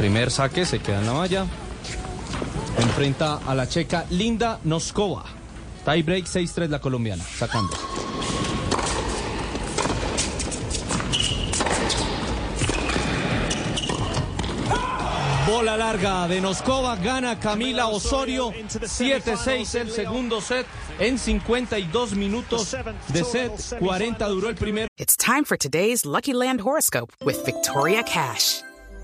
Primer saque, se queda en la valla. Enfrenta a la checa Linda Noskova. Tie break 6-3 la colombiana, sacando. Bola larga de Noskova, gana Camila Osorio 7-6 el segundo set en 52 minutos de set, 40 duró el primero. It's time for today's Lucky Land horoscope with Victoria Cash.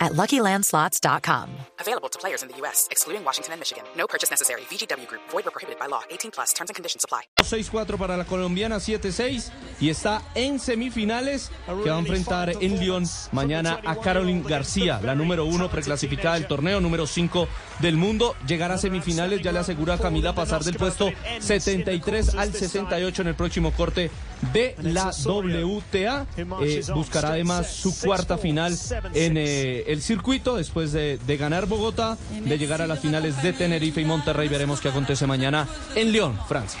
at LuckyLandSlots.com. Available to players in the U.S., excluding Washington and Michigan. No purchase necessary. VGW Group. Void where prohibited by law. 18 plus. Terms and conditions apply. 6-4 para la colombiana, 7-6 y está en semifinales que va a enfrentar en Lyon mañana a Caroline García, la número uno preclasificada del torneo, número 5 del mundo. Llegar a semifinales ya le asegura a Camila pasar del puesto 73 al 68 en el próximo corte de la WTA. Eh, buscará además su cuarta final en eh, el circuito después de, de ganar Bogotá, de llegar a las finales de Tenerife y Monterrey. Veremos qué acontece mañana en Lyon, Francia.